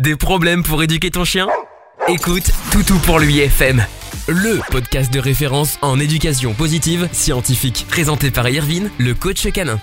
Des problèmes pour éduquer ton chien? Écoute Toutou pour lui FM, le podcast de référence en éducation positive scientifique, présenté par Irvine, le coach canin.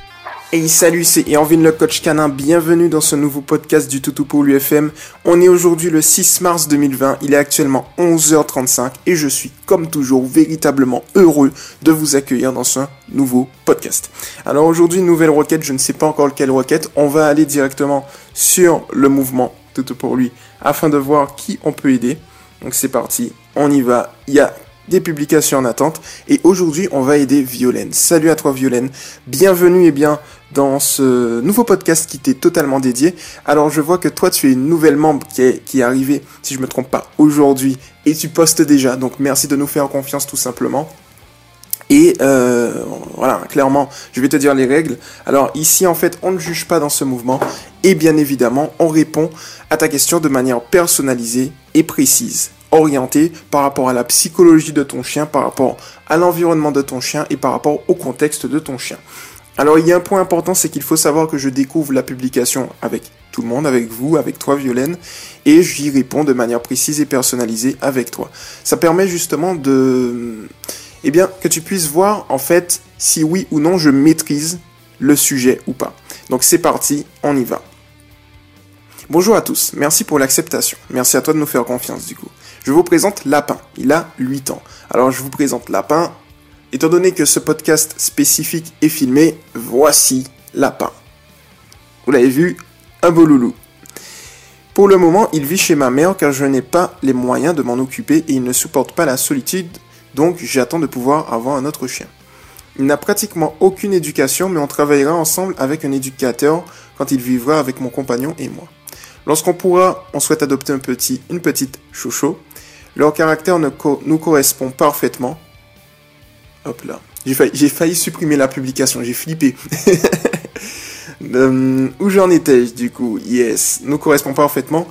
Hey salut, c'est Irvine le coach canin, bienvenue dans ce nouveau podcast du Toutou pour l'UFM. On est aujourd'hui le 6 mars 2020, il est actuellement 11h35 et je suis comme toujours véritablement heureux de vous accueillir dans ce nouveau podcast. Alors aujourd'hui, nouvelle requête, je ne sais pas encore lequel requête, on va aller directement sur le mouvement tout pour lui afin de voir qui on peut aider. Donc c'est parti, on y va. Il y a des publications en attente et aujourd'hui on va aider Violaine. Salut à toi Violaine, bienvenue et bien dans ce nouveau podcast qui t'est totalement dédié. Alors je vois que toi tu es une nouvelle membre qui est, qui est arrivée, si je me trompe pas, aujourd'hui et tu postes déjà. Donc merci de nous faire confiance tout simplement. Et euh, voilà, clairement, je vais te dire les règles. Alors ici, en fait, on ne juge pas dans ce mouvement. Et bien évidemment, on répond à ta question de manière personnalisée et précise, orientée par rapport à la psychologie de ton chien, par rapport à l'environnement de ton chien et par rapport au contexte de ton chien. Alors il y a un point important, c'est qu'il faut savoir que je découvre la publication avec tout le monde, avec vous, avec toi Violaine, et j'y réponds de manière précise et personnalisée avec toi. Ça permet justement de eh bien, que tu puisses voir en fait si oui ou non je maîtrise le sujet ou pas. Donc c'est parti, on y va. Bonjour à tous, merci pour l'acceptation. Merci à toi de nous faire confiance du coup. Je vous présente Lapin, il a 8 ans. Alors je vous présente Lapin. Étant donné que ce podcast spécifique est filmé, voici Lapin. Vous l'avez vu, un beau loulou. Pour le moment, il vit chez ma mère car je n'ai pas les moyens de m'en occuper et il ne supporte pas la solitude donc j'attends de pouvoir avoir un autre chien. Il n'a pratiquement aucune éducation, mais on travaillera ensemble avec un éducateur quand il vivra avec mon compagnon et moi. Lorsqu'on pourra, on souhaite adopter un petit, une petite chouchou. Leur caractère nous correspond parfaitement. Hop là. J'ai failli, supprimer la publication, j'ai flippé. Euh, où j'en étais du coup? Yes, nous correspond parfaitement.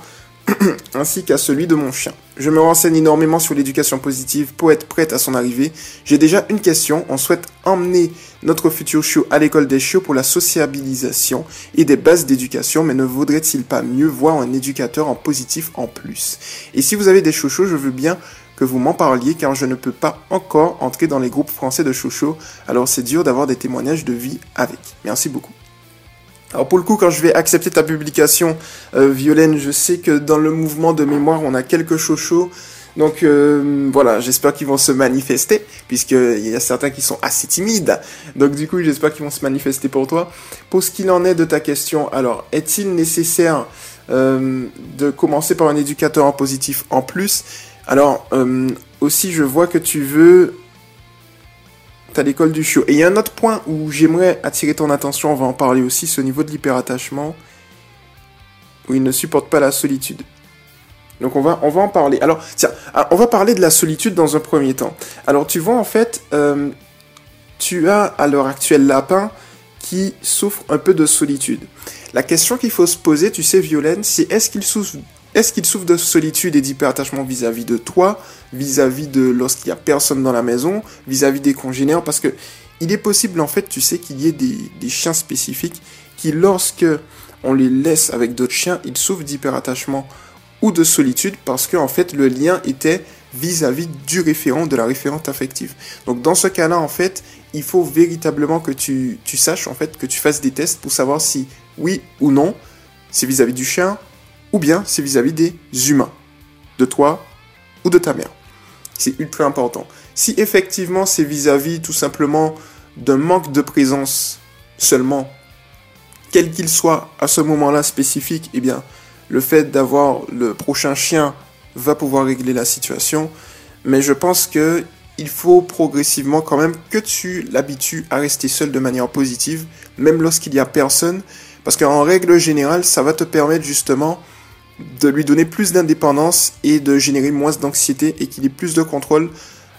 ainsi qu'à celui de mon chien. Je me renseigne énormément sur l'éducation positive pour être prête à son arrivée. J'ai déjà une question. On souhaite emmener notre futur chiot à l'école des chiots pour la sociabilisation et des bases d'éducation, mais ne vaudrait-il pas mieux voir un éducateur en positif en plus? Et si vous avez des chouchous, je veux bien que vous m'en parliez car je ne peux pas encore entrer dans les groupes français de chouchous, alors c'est dur d'avoir des témoignages de vie avec. Merci beaucoup. Alors pour le coup, quand je vais accepter ta publication, euh, Violaine, je sais que dans le mouvement de mémoire, on a quelques chouchous. Donc euh, voilà, j'espère qu'ils vont se manifester, puisqu'il y a certains qui sont assez timides. Donc du coup, j'espère qu'ils vont se manifester pour toi. Pour ce qu'il en est de ta question, alors, est-il nécessaire euh, de commencer par un éducateur en positif en plus? Alors, euh, aussi, je vois que tu veux à l'école du chiot. Et il y a un autre point où j'aimerais attirer ton attention, on va en parler aussi, au niveau de l'hyperattachement, où il ne supporte pas la solitude. Donc on va, on va en parler. Alors, tiens, ah, on va parler de la solitude dans un premier temps. Alors tu vois, en fait, euh, tu as à l'heure actuelle Lapin qui souffre un peu de solitude. La question qu'il faut se poser, tu sais, Violaine, c'est est-ce qu'il souffre est-ce qu'il souffre de solitude et d'hyperattachement vis-à-vis de toi, vis-à-vis de lorsqu'il y a personne dans la maison, vis-à-vis des congénères? Parce que il est possible, en fait, tu sais, qu'il y ait des, chiens spécifiques qui, lorsque on les laisse avec d'autres chiens, ils souffrent d'hyperattachement ou de solitude parce que, fait, le lien était vis-à-vis du référent, de la référente affective. Donc, dans ce cas-là, en fait, il faut véritablement que tu saches, en fait, que tu fasses des tests pour savoir si, oui ou non, c'est vis-à-vis du chien, ou bien c'est vis-à-vis des humains, de toi ou de ta mère. C'est ultra important. Si effectivement c'est vis-à-vis tout simplement d'un manque de présence seulement, quel qu'il soit à ce moment-là spécifique, eh bien, le fait d'avoir le prochain chien va pouvoir régler la situation. Mais je pense que il faut progressivement quand même que tu l'habitues à rester seul de manière positive, même lorsqu'il n'y a personne, parce qu'en règle générale, ça va te permettre justement de lui donner plus d'indépendance et de générer moins d'anxiété et qu'il ait plus de contrôle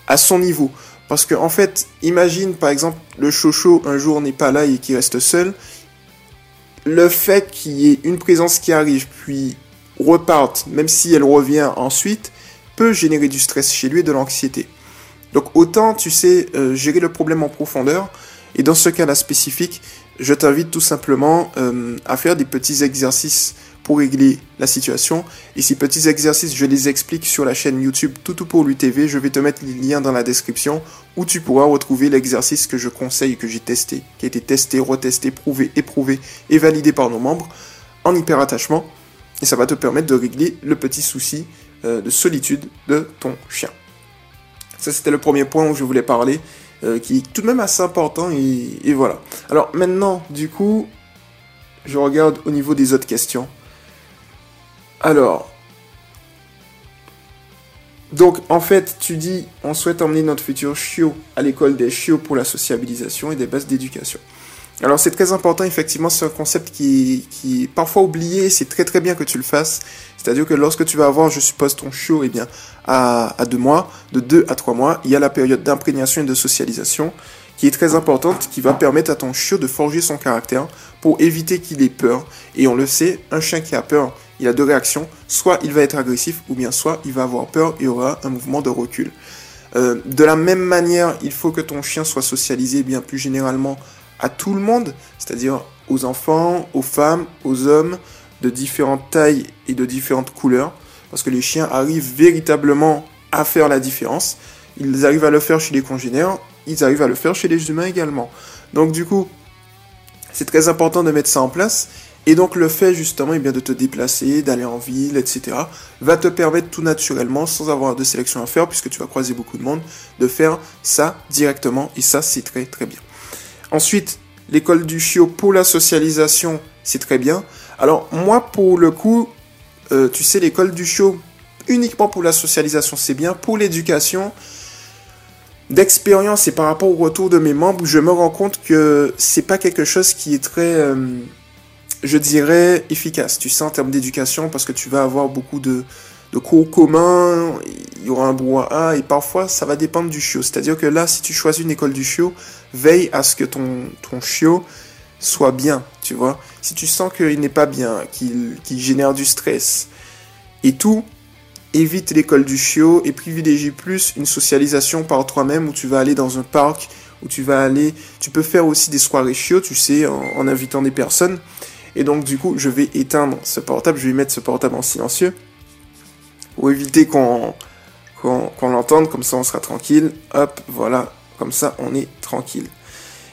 à son niveau. Parce que en fait, imagine par exemple le chocho un jour n'est pas là et qu'il reste seul. Le fait qu'il y ait une présence qui arrive puis reparte, même si elle revient ensuite, peut générer du stress chez lui et de l'anxiété. Donc autant tu sais euh, gérer le problème en profondeur. Et dans ce cas-là spécifique, je t'invite tout simplement euh, à faire des petits exercices pour régler la situation. Et ces petits exercices, je les explique sur la chaîne YouTube Toutou pour lui TV. Je vais te mettre les liens dans la description où tu pourras retrouver l'exercice que je conseille, que j'ai testé, qui a été testé, retesté, prouvé, éprouvé et validé par nos membres en hyperattachement. Et ça va te permettre de régler le petit souci euh, de solitude de ton chien. Ça, c'était le premier point où je voulais parler, euh, qui est tout de même assez important. Et, et voilà. Alors maintenant, du coup, je regarde au niveau des autres questions. Alors, donc en fait, tu dis, on souhaite emmener notre futur chiot à l'école des chiots pour la sociabilisation et des bases d'éducation. Alors c'est très important, effectivement, c'est un concept qui, est parfois oublié, c'est très très bien que tu le fasses. C'est-à-dire que lorsque tu vas avoir, je suppose, ton chiot eh bien, à, à deux mois, de deux à trois mois, il y a la période d'imprégnation et de socialisation qui est très importante, qui va permettre à ton chiot de forger son caractère pour éviter qu'il ait peur. Et on le sait, un chien qui a peur, il a deux réactions. Soit il va être agressif, ou bien soit il va avoir peur et aura un mouvement de recul. Euh, de la même manière, il faut que ton chien soit socialisé bien plus généralement à tout le monde, c'est-à-dire aux enfants, aux femmes, aux hommes de différentes tailles et de différentes couleurs, parce que les chiens arrivent véritablement à faire la différence. Ils arrivent à le faire chez les congénères, ils arrivent à le faire chez les humains également. Donc du coup, c'est très important de mettre ça en place. Et donc le fait justement eh bien, de te déplacer, d'aller en ville, etc., va te permettre tout naturellement, sans avoir de sélection à faire, puisque tu vas croiser beaucoup de monde, de faire ça directement. Et ça, c'est très très bien. Ensuite, l'école du chiot pour la socialisation, c'est très bien. Alors moi, pour le coup, euh, tu sais, l'école du chiot, uniquement pour la socialisation, c'est bien. Pour l'éducation, d'expérience et par rapport au retour de mes membres, je me rends compte que c'est pas quelque chose qui est très, euh, je dirais, efficace. Tu sais, en termes d'éducation, parce que tu vas avoir beaucoup de, cours communs, il y aura un brouhaha, et parfois ça va dépendre du chiot. C'est-à-dire que là, si tu choisis une école du chiot, veille à ce que ton, ton chiot soit bien, tu vois. Si tu sens qu'il n'est pas bien, qu'il génère du stress et tout, évite l'école du chiot et privilégie plus une socialisation par toi-même où tu vas aller dans un parc, où tu vas aller, tu peux faire aussi des soirées chiots, tu sais, en, invitant des personnes. Et donc du coup, je vais éteindre ce portable, je vais mettre ce portable en silencieux pour éviter qu'on l'entende, comme ça on sera tranquille. Hop, voilà, comme ça on est tranquille.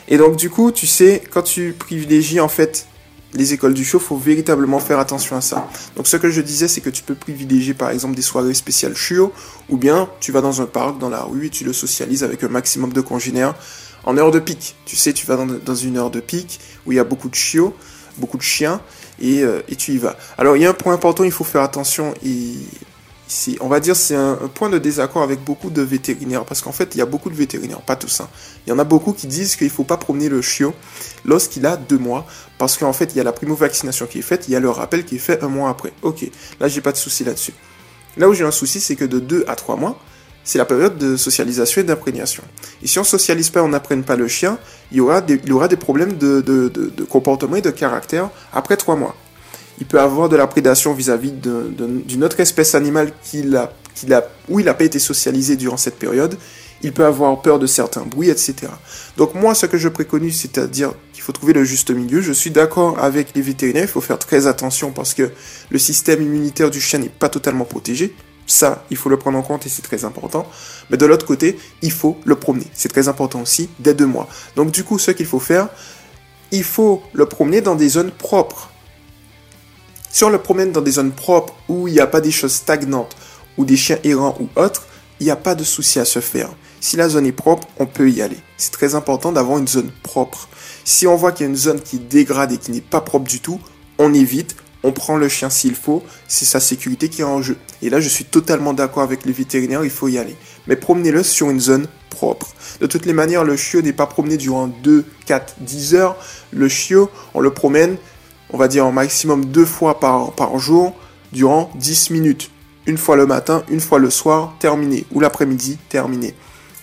Et donc du coup, tu sais, quand tu privilégies en fait les écoles du show, faut véritablement faire attention à ça. Donc ce que je disais, c'est que tu peux privilégier par exemple des soirées spéciales chiot, ou bien tu vas dans un parc, dans la rue, et tu le socialises avec un maximum de congénères en heure de pic. Tu sais, tu vas dans, une heure de pic où il y a beaucoup de chiots, beaucoup de chiens, et, euh, et tu y vas. Alors il y a un point important, il faut faire attention, et on va dire, c'est un, point de désaccord avec beaucoup de vétérinaires, parce qu'en fait, il y a beaucoup de vétérinaires, pas tous. Hein. Il y en a beaucoup qui disent qu'il ne faut pas promener le chiot lorsqu'il a deux mois, parce qu'en fait, il y a la primo-vaccination qui est faite, il y a le rappel qui est fait un mois après. Ok, là, j'ai pas de souci là-dessus. Là où j'ai un souci, c'est que de deux à trois mois, c'est la période de socialisation et d'imprégnation. Et si on socialise pas, on n'apprenne pas le chien, il y aura des, il problèmes de, comportement et de caractère après trois mois il peut avoir de la prédation vis-à-vis d'une autre espèce animale qu'il a, qu'il a, où il n'a pas été socialisé durant cette période. Il peut avoir peur de certains bruits, etc. Donc moi, ce que je préconise, c'est-à-dire qu'il faut trouver le juste milieu. Je suis d'accord avec les vétérinaires, il faut faire très attention parce que le système immunitaire du chien n'est pas totalement protégé. Ça, il faut le prendre en compte et c'est très important. Mais de l'autre côté, il faut le promener. C'est très important aussi dès deux mois. Donc du coup, ce qu'il faut faire, il faut le promener dans des zones propres. Si on le promène dans des zones propres où il n'y a pas des choses stagnantes ou des chiens errants ou autres, il n'y a pas de souci à se faire. Si la zone est propre, on peut y aller. C'est très important d'avoir une zone propre. Si on voit qu'il y a une zone qui est dégradée, qui n'est pas propre du tout, on évite, on prend le chien s'il faut, c'est sa sécurité qui est en jeu. Et là, je suis totalement d'accord avec les vétérinaires, il faut y aller. Mais promenez-le sur une zone propre. De toutes les manières, le chiot n'est pas promené durant 2, 4, 10 heures. Le chiot, on le promène on va dire en maximum deux fois par, par jour durant 10 minutes. Une fois le matin, une fois le soir, terminé. Ou l'après-midi, terminé.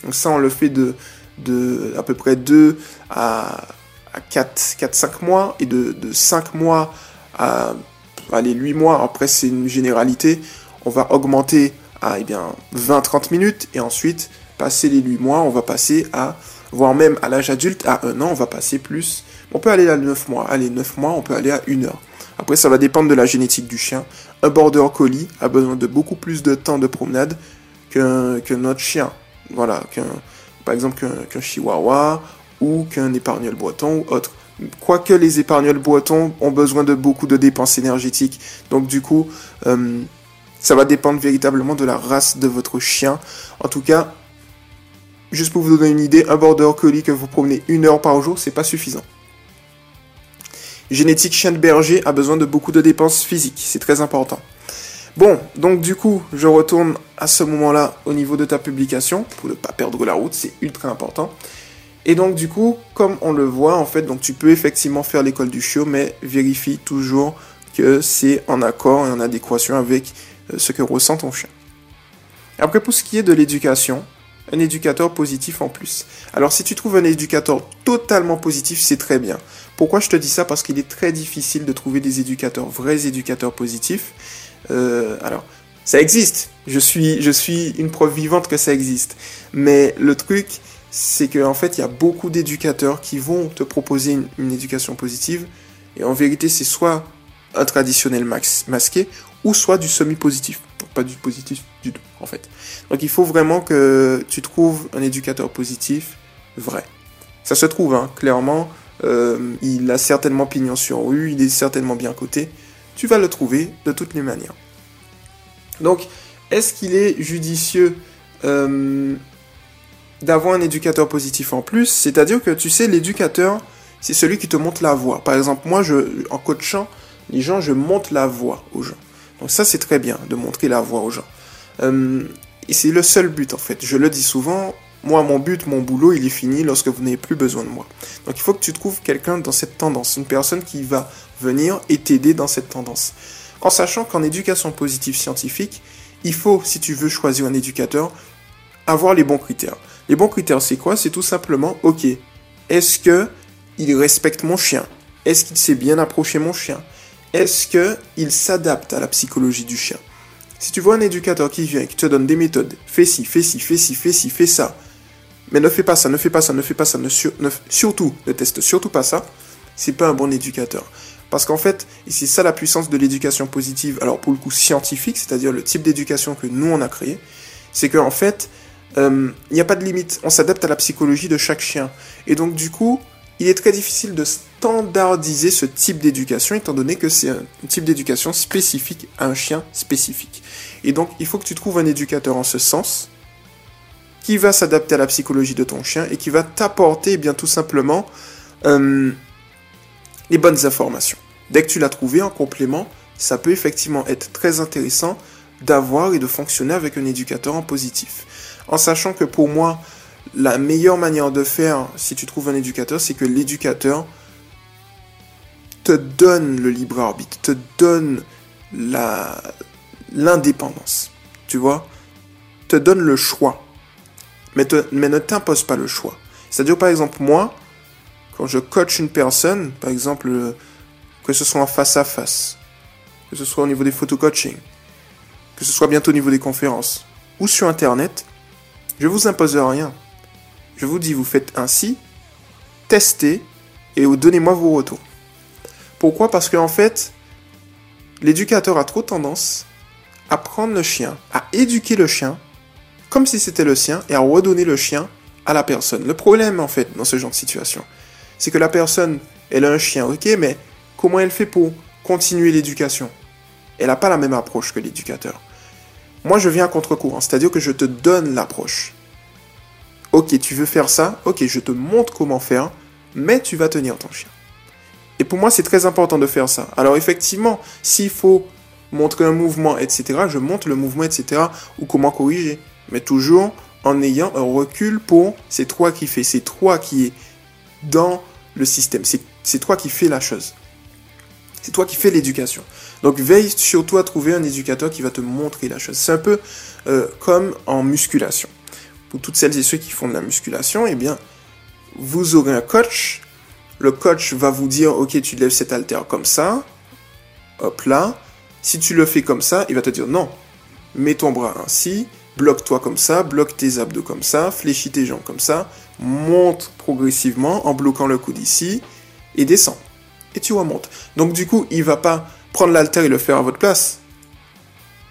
Donc ça, on le fait de, de à peu près 2 à, à 4, 4, 5 mois. Et de, de 5 mois à allez, 8 mois, après c'est une généralité, on va augmenter à eh bien, 20-30 minutes. Et ensuite, passer les 8 mois, on va passer à, voire même à l'âge adulte, à 1 an, on va passer plus on peut aller à 9 mois. Allez, 9 mois, on peut aller à 1 heure. Après, ça va dépendre de la génétique du chien. Un border collie a besoin de beaucoup plus de temps de promenade qu'un autre chien. Voilà, par exemple qu'un chihuahua ou qu'un épargnol breton ou autre. Quoique les épargneuls bretons ont besoin de beaucoup de dépenses énergétiques. Donc du coup, euh, ça va dépendre véritablement de la race de votre chien. En tout cas, juste pour vous donner une idée, un border collie que vous promenez une heure par jour, c'est pas suffisant. Génétique chien de berger a besoin de beaucoup de dépenses physiques, c'est très important. Bon, donc du coup, je retourne à ce moment-là au niveau de ta publication pour ne pas perdre la route, c'est ultra important. Et donc du coup, comme on le voit en fait, donc tu peux effectivement faire l'école du chiot, mais vérifie toujours que c'est en accord et en adéquation avec euh, ce que ressent ton chien. Après, pour ce qui est de l'éducation, un éducateur positif en plus. Alors si tu trouves un éducateur totalement positif, c'est très bien. Pourquoi je te dis ça? Parce qu'il est très difficile de trouver des éducateurs, vrais éducateurs positifs. Euh, alors, ça existe. Je suis, je suis une preuve vivante que ça existe. Mais le truc, c'est qu'en en fait, il y a beaucoup d'éducateurs qui vont te proposer une, éducation positive. Et en vérité, c'est soit un traditionnel masqué, ou soit du semi-positif. Pas du positif du tout, en fait. Donc il faut vraiment que tu trouves un éducateur positif vrai. Ça se trouve, hein, clairement. Euh, il a certainement pignon sur rue, il est certainement bien coté. Tu vas le trouver de toutes les manières. Donc, est-ce qu'il est judicieux euh, d'avoir un éducateur positif en plus, c'est-à-dire que tu sais, l'éducateur, c'est celui qui te montre la voie. Par exemple, moi, je, en coachant les gens, je montre la voie aux gens. Donc ça, c'est très bien de montrer la voie aux gens. Euh, et c'est le seul but, en fait. Je le dis souvent, moi, mon but, mon boulot, il est fini lorsque vous n'avez plus besoin de moi. Donc il faut que tu trouves quelqu'un dans cette tendance, une personne qui va venir et t'aider dans cette tendance. En sachant qu'en éducation positive scientifique, il faut, si tu veux choisir un éducateur, avoir les bons critères. Les bons critères, c'est quoi? C'est tout simplement, ok, est-ce que il respecte mon chien? Est-ce qu'il sait bien approcher mon chien? Est-ce que il s'adapte à la psychologie du chien? Si tu vois un éducateur qui vient et qui te donne des méthodes, fais ci, fais ci, fais ci, fais ci, fais ça, mais ne fais pas ça, ne fais pas ça, ne fais pas ça, ne, surtout, ne teste surtout pas ça, c'est pas un bon éducateur. Parce qu'en fait, et c'est ça la puissance de l'éducation positive, alors pour le coup scientifique, c'est-à-dire le type d'éducation que nous on a créé, c'est qu'en fait, euh, il n'y a pas de limite. On s'adapte à la psychologie de chaque chien. Et donc, du coup, il est très difficile de standardiser ce type d'éducation, étant donné que c'est un type d'éducation spécifique à un chien spécifique. Et donc, il faut que tu trouves un éducateur en ce sens, qui va s'adapter à la psychologie de ton chien et qui va t'apporter, eh bien tout simplement, euh, les bonnes informations. Dès que tu l'as trouvé en complément, ça peut effectivement être très intéressant d'avoir et de fonctionner avec un éducateur en positif en sachant que pour moi, la meilleure manière de faire, si tu trouves un éducateur, c'est que l'éducateur te donne le libre arbitre, te donne l'indépendance, tu vois, te donne le choix, mais, ne t'impose pas le choix. C'est-à-dire, par exemple, moi, quand je coach une personne, par exemple, que ce soit en face à face, que ce soit au niveau des photo-coaching, que ce soit bientôt au niveau des conférences, ou sur Internet, je vous impose rien. Je vous dis, vous faites ainsi, testez et donnez-moi vos retours. Pourquoi? Parce qu'en fait, l'éducateur a trop tendance à prendre le chien, à éduquer le chien comme si c'était le sien et à redonner le chien à la personne. Le problème, en fait, dans ce genre de situation, c'est que la personne, elle a un chien, ok, mais comment elle fait pour continuer l'éducation? Elle n'a pas la même approche que l'éducateur. Moi, je viens à contre-courant, c'est-à-dire que je te donne l'approche. Ok, tu veux faire ça, ok, je te montre comment faire, mais tu vas tenir ton chien. Et pour moi, c'est très important de faire ça. Alors effectivement, s'il faut montrer un mouvement, etc., je montre le mouvement, etc., ou comment corriger. Mais toujours en ayant un recul pour c'est toi qui fais, c'est toi qui est dans le système, c'est toi qui fais la chose. C'est toi qui fais l'éducation. Donc veille surtout à trouver un éducateur qui va te montrer la chose. C'est un peu euh, comme en musculation. Pour toutes celles et ceux qui font de la musculation, eh bien, vous aurez un coach. Le coach va vous dire, ok, tu lèves cet haltère comme ça. Hop là. Si tu le fais comme ça, il va te dire non. Mets ton bras ainsi, bloque-toi comme ça, bloque tes abdos comme ça, fléchis tes jambes comme ça, monte progressivement en bloquant le coude ici et descends. et tu remontes. Donc du coup, il va pas prendre l'alter et le faire à votre place.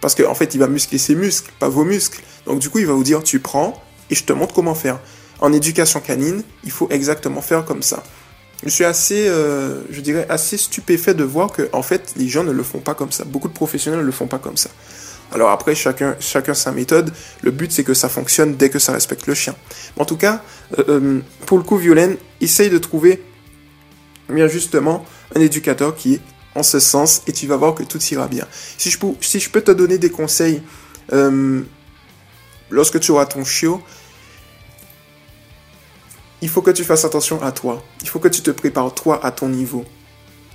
Parce qu'en en fait, il va muscler ses muscles, pas vos muscles. Donc du coup, il va vous dire, tu prends et je te montre comment faire. En éducation canine, il faut exactement faire comme ça. Je suis assez, euh, je dirais, assez stupéfait de voir que, en fait, les gens ne le font pas comme ça. Beaucoup de professionnels ne le font pas comme ça. Alors après, chacun, chacun sa méthode. Le but, c'est que ça fonctionne dès que ça respecte le chien. en tout cas, euh, euh, pour le coup, Violaine, essaye de trouver, bien justement, un éducateur qui est en ce sens et tu vas voir que tout ira bien. Si je peux, si je peux te donner des conseils, euh, lorsque tu auras ton chiot, il faut que tu fasses attention à toi. Il faut que tu te prépares toi à ton niveau.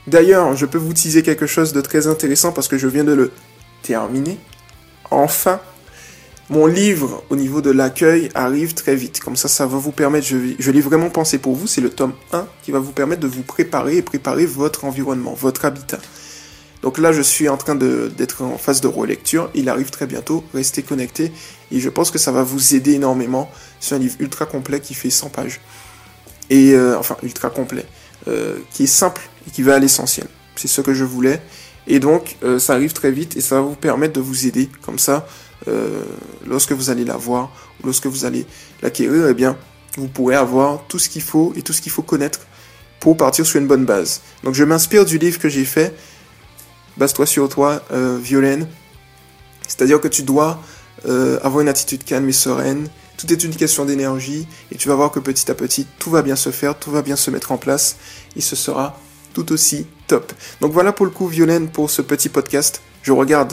D'ailleurs, je peux vous teaser quelque chose de très intéressant parce que je viens de le terminer. Enfin, mon livre au niveau de l'accueil arrive très vite. Comme ça, ça va vous permettre, je, l'ai vraiment pensé pour vous, c'est le tome 1 qui va vous permettre de vous préparer et préparer votre environnement, votre habitat. Donc là, je suis en train d'être en phase de relecture. Il arrive très bientôt. Restez connectés. Et je pense que ça va vous aider énormément. C'est un livre ultra complet qui fait 100 pages. Et euh, enfin, ultra complet. Euh, qui est simple et qui va à l'essentiel. C'est ce que je voulais. Et donc, euh, ça arrive très vite et ça va vous permettre de vous aider. Comme ça, euh, lorsque vous allez l'avoir, ou lorsque vous allez l'acquérir, eh bien, vous pourrez avoir tout ce qu'il faut et tout ce qu'il faut connaître pour partir sur une bonne base. Donc, je m'inspire du livre que j'ai fait, Base-toi sur toi, euh, Violaine. C'est-à-dire que tu dois euh, avoir une attitude calme et sereine. Tout est une question d'énergie et tu vas voir que petit à petit, tout va bien se faire, tout va bien se mettre en place et ce sera tout aussi top. Donc voilà pour le coup, Violaine, pour ce petit podcast. Je regarde.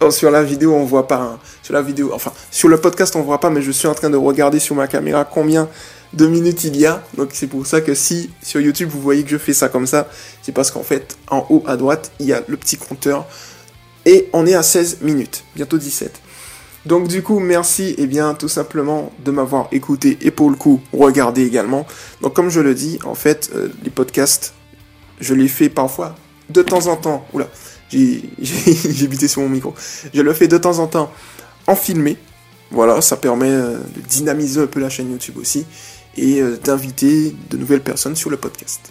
Oh, sur la vidéo, on voit pas. Hein. Sur la vidéo, enfin, sur le podcast, on voit pas, mais je suis en train de regarder sur ma caméra combien de minutes il y a. Donc c'est pour ça que si sur YouTube vous voyez que je fais ça comme ça, c'est parce qu'en fait, en haut à droite, il y a le petit compteur. Et on est à 16 minutes, bientôt 17. Donc du coup, merci et bien tout simplement de m'avoir écouté et pour le coup, regardé également. Donc comme je le dis, en fait, euh, les podcasts, je les fais parfois de temps en temps. Oula, j'ai buté sur mon micro. Je le fais de temps en temps en filmé. Voilà, ça permet euh, de dynamiser un peu la chaîne YouTube aussi et euh, d'inviter de nouvelles personnes sur le podcast.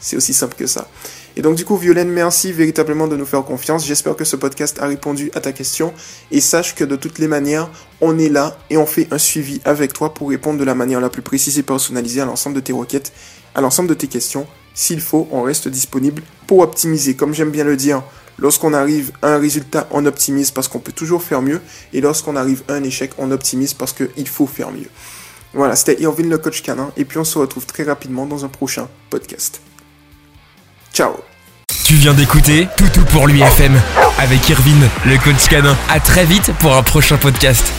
C'est aussi simple que ça. Et donc du coup, Violaine, merci véritablement de nous faire confiance. J'espère que ce podcast a répondu à ta question. Et sache que de toutes les manières, on est là et on fait un suivi avec toi pour répondre de la manière la plus précise et personnalisée à l'ensemble de tes requêtes, à l'ensemble de tes questions. S'il faut, on reste disponible pour optimiser. Comme j'aime bien le dire, lorsqu'on arrive à un résultat, on optimise parce qu'on peut toujours faire mieux. Et lorsqu'on arrive à un échec, on optimise parce qu'il faut faire mieux. Voilà, c'était Irvin le coach canin. Et puis on se retrouve très rapidement dans un prochain podcast. Ciao. Tu viens d'écouter Toutou pour l'UFM avec Irvine, le coach canin. À très vite pour un prochain podcast.